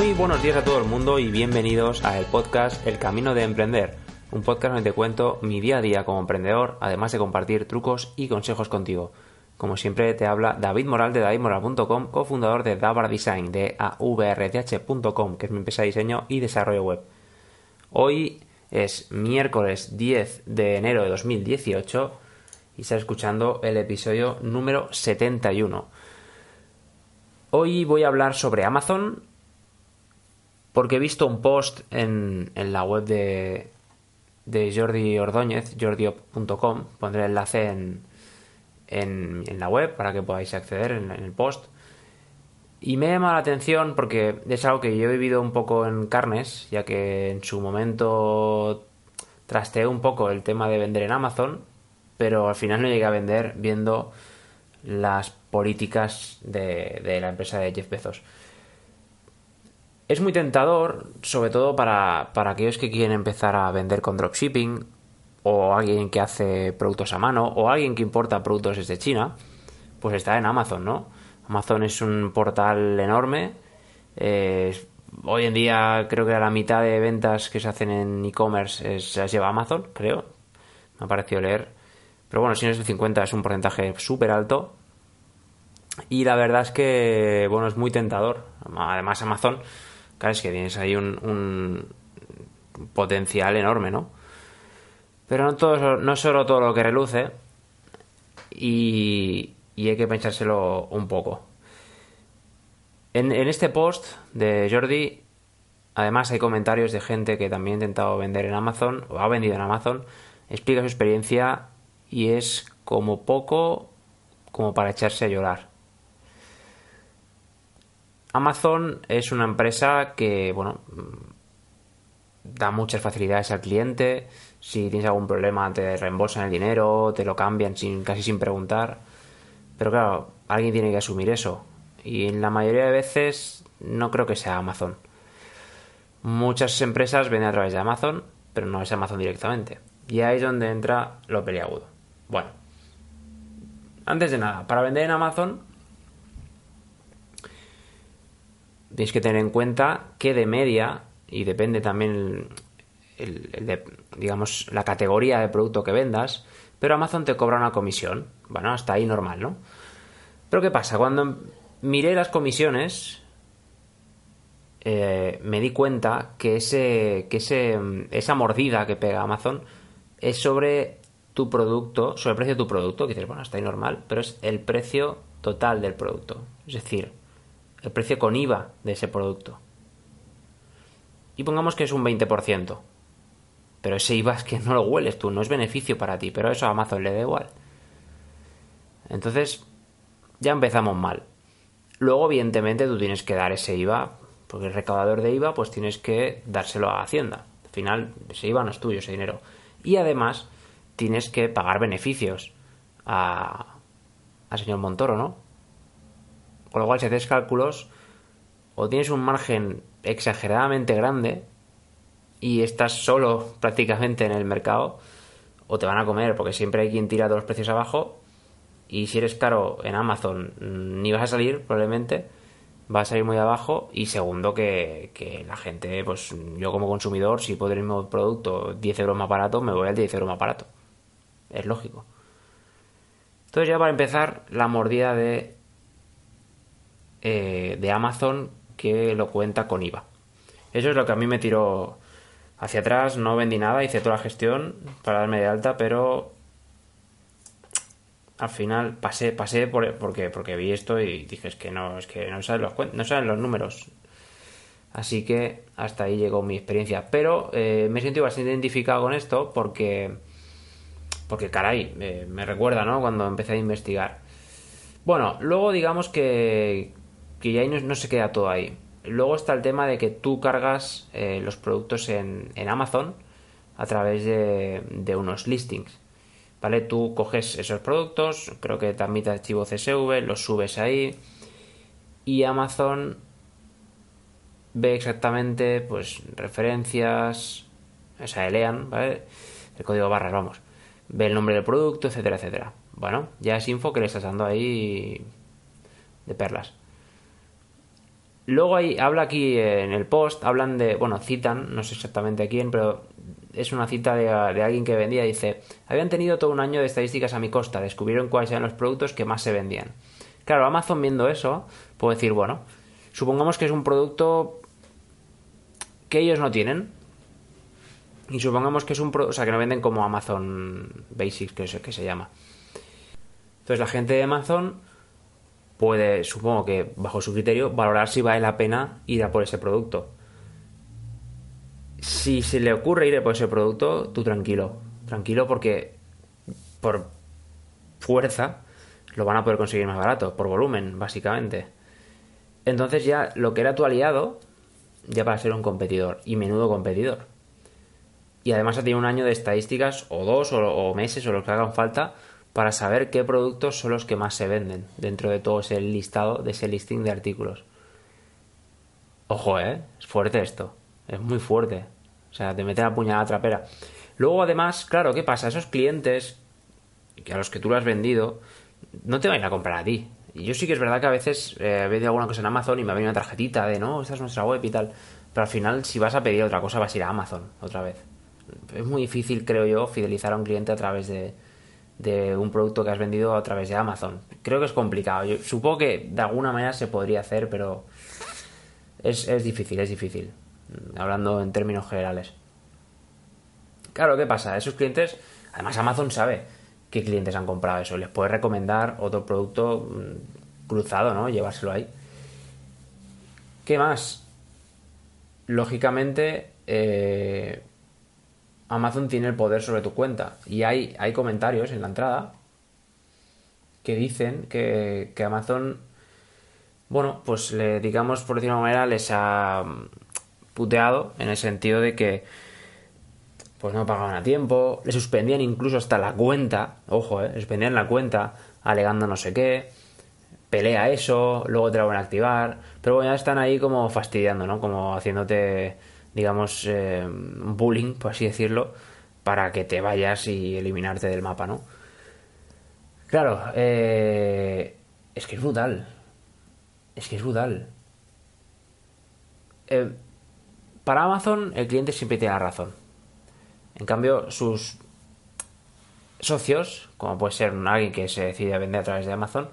Muy buenos días a todo el mundo y bienvenidos al podcast El Camino de Emprender, un podcast donde te cuento mi día a día como emprendedor, además de compartir trucos y consejos contigo. Como siempre te habla David Moral de davidmoral.com, cofundador de Davar Design, de avrth.com, que es mi empresa de diseño y desarrollo web. Hoy es miércoles 10 de enero de 2018 y estás escuchando el episodio número 71. Hoy voy a hablar sobre Amazon porque he visto un post en, la web de, de Jordi Ordóñez, jordiop.com, pondré el enlace en, en, la web para que podáis acceder en, el post. Y me llama la atención porque es algo que yo he vivido un poco en carnes, ya que en su momento trasteé un poco el tema de vender en Amazon, pero al final no llegué a vender viendo las políticas de, de la empresa de Jeff Bezos. Es muy tentador, sobre todo para, para aquellos que quieren empezar a vender con dropshipping, o alguien que hace productos a mano, o alguien que importa productos desde China, pues está en Amazon, ¿no? Amazon es un portal enorme. hoy en día creo que la mitad de ventas que se hacen en e-commerce se las lleva Amazon, creo. Me ha parecido leer. Pero bueno, si no es el 50 es un porcentaje súper alto. Y la verdad es que, bueno, es muy tentador. Además Amazon Claro, es que tienes ahí un, potencial enorme, ¿no? Pero no, todo, no solo todo lo que reluce y, hay que pensárselo un poco. En, este post de Jordi, además hay comentarios de gente que también ha intentado vender en Amazon o ha vendido en Amazon, explica su experiencia y es como poco como para echarse a llorar. Amazon es una empresa que, bueno, da muchas facilidades al cliente. Si tienes algún problema, te reembolsan el dinero, te lo cambian sin, casi sin preguntar. Pero claro, alguien tiene que asumir eso. Y en la mayoría de veces no creo que sea Amazon. Muchas empresas venden a través de Amazon, pero no es Amazon directamente. Y ahí es donde entra lo peliagudo. Bueno, antes de nada, para vender en Amazon Tienes que tener en cuenta que de media, y depende también digamos, la categoría de producto que vendas, pero Amazon te cobra una comisión. Bueno, hasta ahí normal, ¿no? Pero ¿qué pasa? Cuando miré las comisiones, eh, me di cuenta que, ese, que ese, esa mordida que pega Amazon es sobre tu producto, sobre el precio de tu producto, que dices, bueno, está ahí normal, pero es el precio total del producto. Es decir, el precio con IVA de ese producto. Y pongamos que es un 20%. Pero ese IVA es que no lo hueles tú, no es beneficio para ti, pero eso a Amazon le da igual. Entonces, ya empezamos mal. Luego, evidentemente, tú tienes que dar ese IVA, porque el recaudador de IVA, pues tienes que dárselo a Hacienda. Al final, ese IVA no es tuyo, ese dinero. Y además, tienes que pagar beneficios a, al señor Montoro, ¿no? Con lo cual, si haces cálculos, o tienes un margen exageradamente grande y estás solo prácticamente en el mercado, o te van a comer, porque siempre hay quien tira todos los precios abajo. Y si eres caro en Amazon, ni vas a salir, probablemente. Va a salir muy abajo. Y segundo, que, que la gente, pues yo como consumidor, si puedo el mismo producto 10 euros más barato, me voy al 10 euros más barato. Es lógico. Entonces, ya para empezar, la mordida de eh, de Amazon que lo cuenta con IVA. Eso es lo que a mí me tiró hacia atrás, no vendí nada, hice toda la gestión para darme de alta, pero al final pasé, pasé por, porque, porque vi esto y dije es que no, es que no saben los, no saben los números. Así que hasta ahí llegó mi experiencia. Pero eh, me siento bastante identificado con esto porque, porque caray, eh, me recuerda, ¿no? Cuando empecé a investigar. Bueno, luego digamos que, que ya ahí no, se queda todo ahí. Luego está el tema de que tú cargas eh, los productos en, Amazon a través de, unos listings. ¿Vale? Tú coges esos productos, creo que te admite archivo CSV, los subes ahí y Amazon ve exactamente pues referencias, o sea, lean, ¿vale? El código barras, vamos. Ve el nombre del producto, etcétera, etcétera. Bueno, ya es info que le estás dando ahí de perlas. Luego hay, habla aquí en el post, hablan de, bueno, citan, no sé exactamente a quién, pero es una cita de, de, alguien que vendía, dice, habían tenido todo un año de estadísticas a mi costa, descubrieron cuáles eran los productos que más se vendían. Claro, Amazon viendo eso, puede decir, bueno, supongamos que es un producto que ellos no tienen. Y supongamos que es un producto, o sea, que no venden como Amazon Basics, que, es, que se llama. Entonces la gente de Amazon puede, supongo que bajo su criterio, valorar si vale la pena ir a por ese producto. Si se le ocurre ir a por ese producto, tú tranquilo. Tranquilo porque por fuerza lo van a poder conseguir más barato, por volumen, básicamente. Entonces ya lo que era tu aliado, ya para ser un competidor, y menudo competidor. Y además ha tenido un año de estadísticas, o dos, o, meses, o lo que hagan falta, para saber qué productos son los que más se venden dentro de todo ese listado, de ese listing de artículos. Ojo, ¿eh? Es fuerte esto. Es muy fuerte. O sea, te meten la puñalada trapera. Luego, además, claro, ¿qué pasa? Esos clientes que a los que tú lo has vendido no te van a comprar a ti. Y yo sí que es verdad que a veces eh, vendido alguna cosa en Amazon y me ha venido una tarjetita de no, esta es nuestra web y tal. Pero al final, si vas a pedir otra cosa, vas a ir a Amazon otra vez. Es muy difícil, creo yo, fidelizar a un cliente a través de, de un producto que has vendido a través de Amazon. Creo que es complicado. Supongo que de alguna manera se podría hacer, pero es, es difícil, es difícil. Hablando en términos generales. Claro, ¿qué pasa? Esos clientes, además Amazon sabe qué clientes han comprado eso. Les puede recomendar otro producto mm, cruzado, ¿no? Llevárselo ahí. ¿Qué más? Lógicamente, eh, Amazon tiene el poder sobre tu cuenta. Y hay, hay comentarios en la entrada que dicen que, que Amazon, bueno, pues le, digamos, por decirlo de una manera, les ha puteado en el sentido de que pues no pagaban a tiempo, le suspendían incluso hasta la cuenta, ojo, eh, suspendían la cuenta alegando no sé qué, pelea eso, luego te la van a activar, pero bueno, ya están ahí como fastidiando, ¿no? Como haciéndote, digamos, eh, bullying, por así decirlo, para que te vayas y eliminarte del mapa, ¿no? Claro, eh, es que es brutal, es que es brutal. Eh, para Amazon el cliente siempre tiene la razón en cambio, sus socios, como puede ser alguien que se decide a vender a través de Amazon,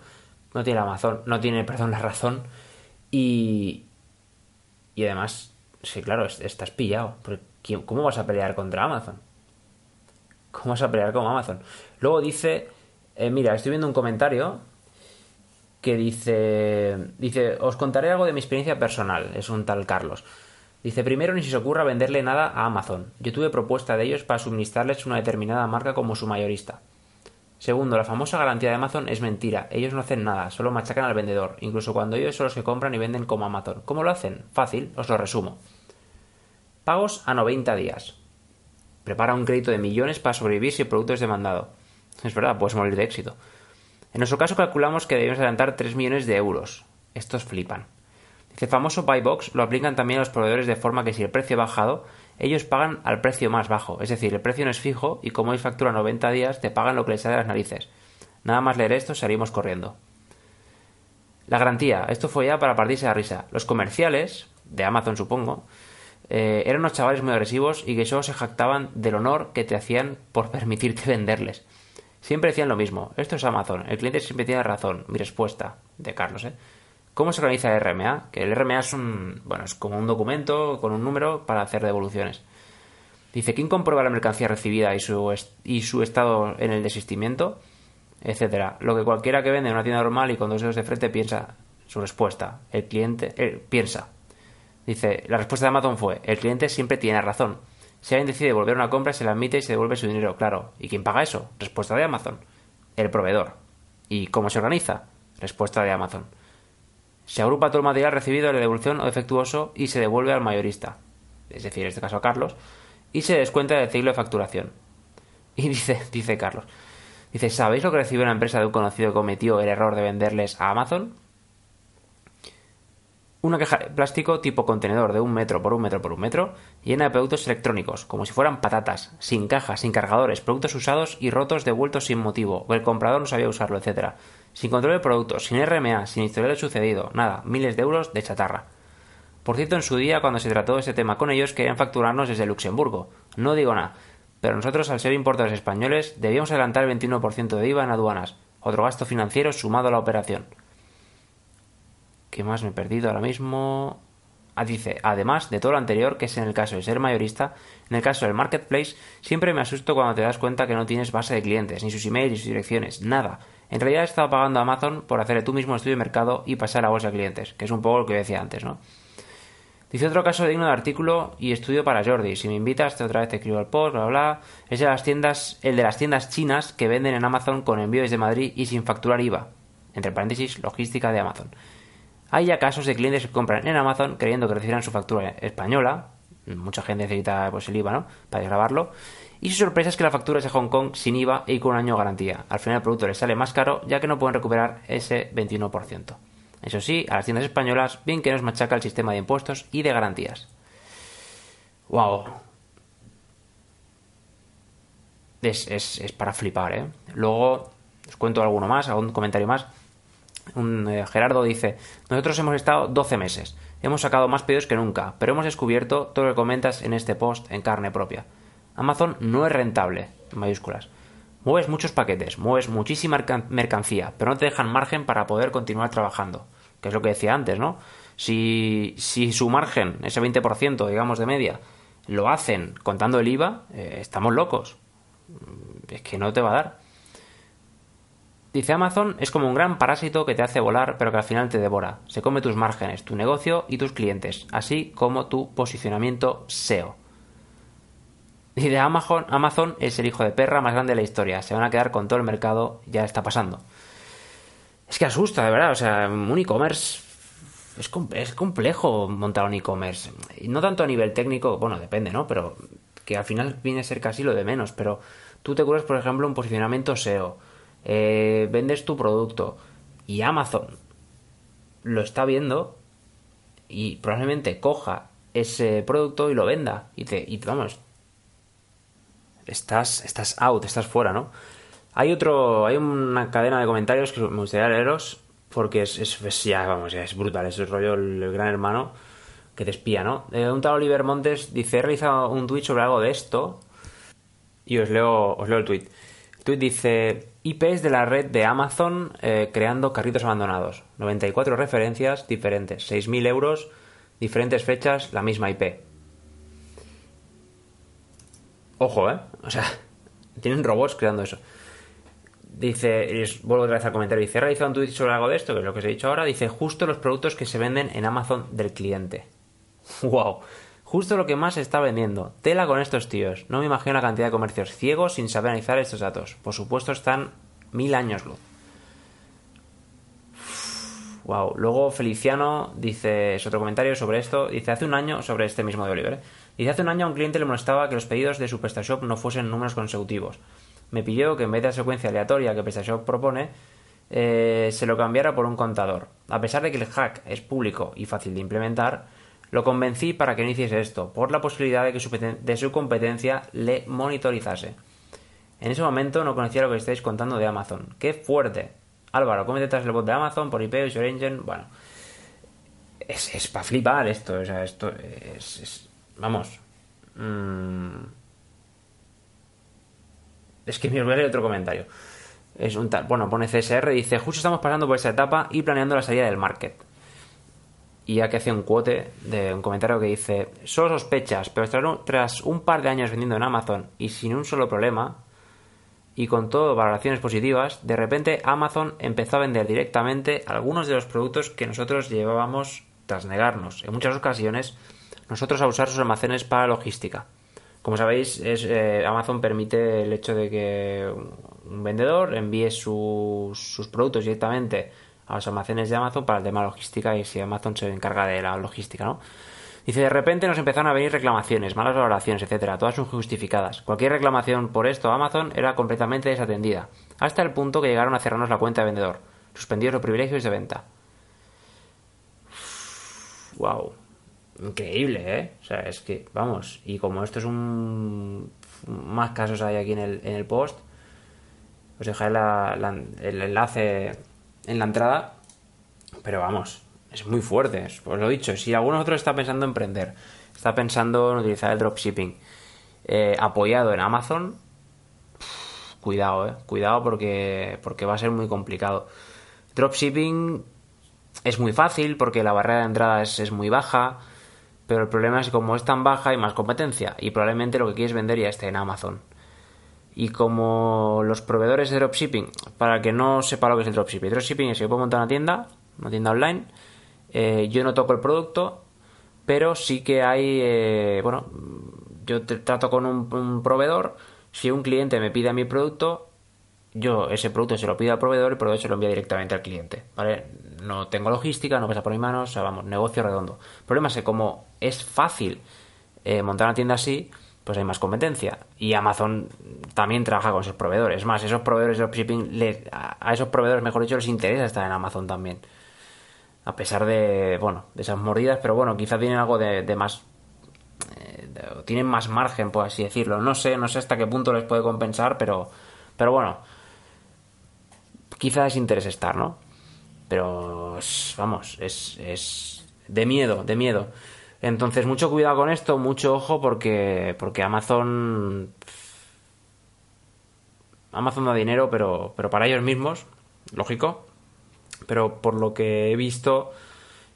no tiene Amazon, no tiene, perdón, la razón. Y, y además, sí, claro, estás pillado. ¿Cómo vas a pelear contra Amazon? ¿Cómo vas a pelear con Amazon? Luego dice, eh, mira, estoy viendo un comentario que dice, dice, os contaré algo de mi experiencia personal. Es un tal Carlos. Dice, primero ni se os ocurra venderle nada a Amazon. Yo tuve propuesta de ellos para suministrarles una determinada marca como su mayorista. Segundo, la famosa garantía de Amazon es mentira. Ellos no hacen nada, solo machacan al vendedor, incluso cuando ellos son los que compran y venden como Amazon. ¿Cómo lo hacen? Fácil, os lo resumo. Pagos a 90 días. Prepara un crédito de millones para sobrevivir si el producto es demandado. Es verdad, puedes morir de éxito. En nuestro caso calculamos que debemos adelantar 3 millones de euros. Estos flipan. El famoso buy box lo aplican también a los proveedores de forma que si el precio ha bajado, ellos pagan al precio más bajo, es decir, el precio no es fijo y como es factura 90 días, te pagan lo que les sale de las narices. Nada más leer esto, salimos corriendo. La garantía, esto fue ya para partirse la risa. Los comerciales, de Amazon supongo, eh, eran unos chavales muy agresivos y que solo se jactaban del honor que te hacían por permitirte venderles. Siempre decían lo mismo, esto es Amazon, el cliente siempre tiene razón. Mi respuesta, de Carlos, ¿eh? ¿Cómo se organiza el RMA? Que el RMA es un, bueno, es como un documento con un número para hacer devoluciones. Dice, ¿quién comprueba la mercancía recibida y su, estado en el desistimiento? Etcétera. Lo que cualquiera que vende en una tienda normal y con dos dedos de frente piensa su respuesta. El cliente piensa. Dice, la respuesta de Amazon fue, el cliente siempre tiene razón. Si alguien decide volver a una compra, se la admite y se devuelve su dinero, claro. ¿Y quién paga eso? Respuesta de Amazon. El proveedor. ¿Y cómo se organiza? Respuesta de Amazon. Se agrupa todo el material recibido de devolución o defectuoso y se devuelve al mayorista, es decir, en este caso a Carlos, y se descuenta del ciclo de facturación. Y dice, dice Carlos, dice, ¿sabéis lo que recibió una empresa de un conocido que cometió el error de venderles a Amazon? Una caja de plástico tipo contenedor de un metro por un metro por un metro, llena de productos electrónicos, como si fueran patatas, sin cajas, sin cargadores, productos usados y rotos devueltos sin motivo, o el comprador no sabía usarlo, etcétera sin control de productos, sin RMA, sin historial de sucedido, nada, miles de euros de chatarra. Por cierto, en su día, cuando se trató ese tema con ellos, querían facturarnos desde Luxemburgo. No digo nada. Pero nosotros, al ser importadores españoles, debíamos adelantar el 21% de IVA en aduanas, otro gasto financiero sumado a la operación. ¿Qué más me he perdido ahora mismo? Ah, dice, además de todo lo anterior, que es en el caso de ser mayorista, en el caso del marketplace, siempre me asusto cuando te das cuenta que no tienes base de clientes, ni sus emails, ni sus direcciones, nada. En realidad he estado pagando a Amazon por hacer tú mismo estudio de mercado y pasar a bolsa de clientes, que es un poco lo que decía antes, ¿no? Dice otro caso digno de artículo y estudio para Jordi. Si me invitas, te otra vez te escribo el post, bla, bla, Es de las tiendas, el de las tiendas chinas que venden en Amazon con envío desde Madrid y sin facturar IVA. Entre paréntesis, logística de Amazon. Hay ya casos de clientes que compran en Amazon creyendo que recibirán su factura española. Mucha gente necesita pues, el IVA, ¿no? Para grabarlo. Y su sorpresa es que la factura es de Hong Kong sin IVA y con un año de garantía. Al final el producto les sale más caro ya que no pueden recuperar ese 21%. Eso sí, a las tiendas españolas bien que nos machaca el sistema de impuestos y de garantías. ¡Wow! Es, es, para flipar, ¿eh? Luego os cuento alguno más, algún comentario más. Un, eh, Gerardo dice, nosotros hemos estado 12 meses, hemos sacado más pedidos que nunca, pero hemos descubierto todo lo que comentas en este post en carne propia. Amazon no es rentable, en mayúsculas. Mueves muchos paquetes, mueves muchísima mercancía, pero no te dejan margen para poder continuar trabajando, que es lo que decía antes, ¿no? Si, si su margen, ese 20%, digamos, de media, lo hacen contando el IVA, eh, estamos locos. Es que no te va a dar. Dice Amazon es como un gran parásito que te hace volar pero que al final te devora. Se come tus márgenes, tu negocio y tus clientes, así como tu posicionamiento SEO. De Amazon, Amazon es el hijo de perra más grande de la historia. Se van a quedar con todo el mercado, ya está pasando. Es que asusta, de verdad. O sea, un e-commerce es, es, complejo montar un e-commerce. No tanto a nivel técnico, bueno, depende, ¿no? Pero que al final viene a ser casi lo de menos. Pero tú te curas, por ejemplo, un posicionamiento SEO. Eh, vendes tu producto. Y Amazon lo está viendo y probablemente coja ese producto y lo venda. Y te, y vamos, estás, estás out, estás fuera, ¿no? Hay otro, hay una cadena de comentarios que me gustaría leeros porque es, es, ya, vamos, ya es brutal, es el rollo el, gran hermano que te espía, ¿no? Eh, un tal Oliver Montes dice, he realizado un tweet sobre algo de esto y os leo, os leo el tweet. Tweet dice, IPs de la red de Amazon eh, creando carritos abandonados. 94 referencias diferentes, 6.000 euros, diferentes fechas, la misma IP. Ojo, ¿eh? O sea, tienen robots creando eso. Dice, vuelvo otra vez al comentario, dice, he realizado un tweet sobre algo de esto, que es lo que os he dicho ahora, dice, justo los productos que se venden en Amazon del cliente. ¡Wow! Justo lo que más se está vendiendo. Tela con estos tíos. No me imagino la cantidad de comercios ciegos sin saber analizar estos datos. Por supuesto están mil años luz. Wow. Luego Feliciano dice, es otro comentario sobre esto, dice, hace un año, sobre este mismo de Oliver, ¿eh? dice, hace un año a un cliente le molestaba que los pedidos de su PrestaShop no fuesen números consecutivos. Me pidió que en vez de la secuencia aleatoria que PrestaShop propone, eh, se lo cambiara por un contador. A pesar de que el hack es público y fácil de implementar, lo convencí para que no hiciese esto, por la posibilidad de que su, de su competencia le monitorizase. En ese momento no conocía lo que estáis contando de Amazon. ¡Qué fuerte! Álvaro, ¿cómo detrás el bot de Amazon por IP, User Engine? Bueno, es, es para flipar esto. O sea, esto es. vamos. Mm, es que me leer otro comentario. Es un tal. Bueno, pone CSR, dice: Justo estamos pasando por esa etapa y planeando la salida del market. Y aquí hace un quote de un comentario que dice: Solo sospechas, pero tras un par de años vendiendo en Amazon y sin un solo problema, y con todo valoraciones positivas, de repente Amazon empezó a vender directamente algunos de los productos que nosotros llevábamos tras negarnos, en muchas ocasiones, nosotros a usar sus almacenes para logística. Como sabéis, es, eh, Amazon permite el hecho de que un vendedor envíe sus productos directamente a los almacenes de Amazon para el tema logística y si Amazon se encarga de la logística, ¿no? Dice, de repente nos empezaron a venir reclamaciones, malas valoraciones, etcétera, todas injustificadas. Cualquier reclamación por esto a Amazon era completamente desatendida, hasta el punto que llegaron a cerrarnos la cuenta de vendedor, suspendidos los privilegios de venta. Wow. Increíble, ¿eh? O sea, es que, vamos, y como esto es un... Más casos hay aquí en el, en el post, os dejaré el enlace en la entrada, pero vamos, es muy fuerte. Pues lo he dicho, si alguno otro está pensando en emprender, está pensando en utilizar el dropshipping eh, apoyado en Amazon, cuidado, eh, cuidado porque, porque va a ser muy complicado. Dropshipping es muy fácil porque la barrera de entrada es, es muy baja, pero el problema es que como es tan baja hay más competencia y probablemente lo que quieres vender ya esté en Amazon. Y como los proveedores de dropshipping, para que no sepa lo que es el dropshipping, dropshipping es que yo puedo montar una tienda, una tienda online, eh, yo no toco el producto, pero sí que hay, eh, bueno, yo trato con un, proveedor, si un cliente me pide mi producto, yo ese producto se lo pido al proveedor y el proveedor se lo envía directamente al cliente, ¿vale? No tengo logística, no pasa por mis manos, o sea, vamos, negocio redondo. El problema es que como es fácil eh, montar una tienda así, pues hay más competencia. Y Amazon también trabaja con esos proveedores. Es más, esos proveedores de dropshipping, a esos proveedores, mejor dicho, les interesa estar en Amazon también. A pesar de, bueno, de esas mordidas, pero bueno, quizá tienen algo de, más... Eh, tienen más margen, por así decirlo. No sé, no sé hasta qué punto les puede compensar, pero, pero bueno, quizá les interese estar, ¿no? Pero, vamos, es, es de miedo, de miedo. Entonces, mucho cuidado con esto, mucho ojo porque, porque Amazon... Amazon da dinero, pero, pero para ellos mismos, lógico. Pero por lo que he visto,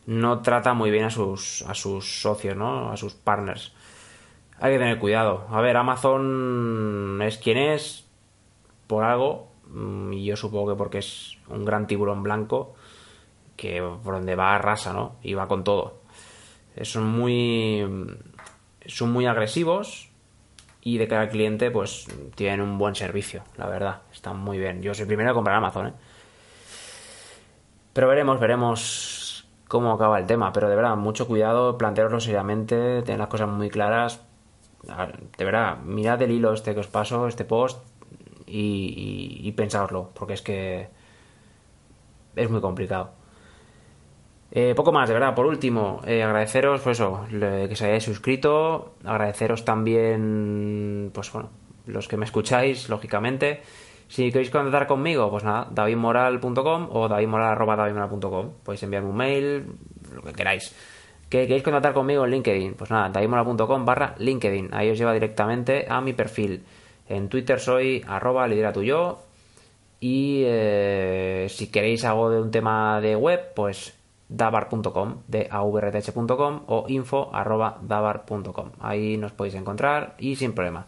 no trata muy bien a sus, a sus socios, ¿no? A sus partners. Hay que tener cuidado. A ver, Amazon es quien es, por algo, mm, y yo supongo que porque es un gran tiburón blanco, que por donde va arrasa, ¿no? Y va con todo son muy son muy agresivos y de cara al cliente pues tienen un buen servicio, la verdad, están muy bien. Yo soy el primero a comprar Amazon, ¿eh? Pero veremos, veremos cómo acaba el tema, pero de verdad, mucho cuidado, plantearoslo seriamente, tener las cosas muy claras. De verdad, mirad el hilo este que os paso, este post, y, y, y porque es que es muy complicado. Eh, poco más, de verdad. Por último, eh, agradeceros, pues eso, que se hayáis suscrito. Agradeceros también, pues bueno, los que me escucháis, lógicamente. Si queréis contactar conmigo, pues nada, davidmoral.com o davidmoral.com. Podéis enviarme un mail, lo que queráis. ¿Que queréis contactar conmigo en LinkedIn? Pues nada, davidmoral.com barra LinkedIn. Ahí os lleva directamente a mi perfil. En Twitter soy arroba lidera tuyo. Y eh, si queréis algo de un tema de web, pues dabar.com, de avrth.com o info arroba dabar.com. Ahí nos podéis encontrar y sin problema.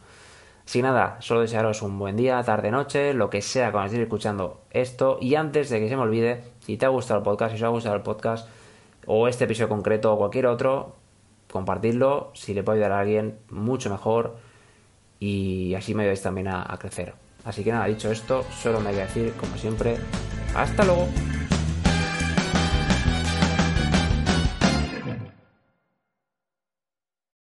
Sin nada, solo desearos un buen día, tarde, noche, lo que sea cuando estéis escuchando esto. Y antes de que se me olvide, si te ha gustado el podcast, si os ha gustado el podcast, o este episodio concreto o cualquier otro, compartidlo. Si le puede ayudar a alguien, mucho mejor. Y así me ayudáis también a, a crecer. Así que nada, dicho esto, solo me voy a decir, como siempre, hasta luego.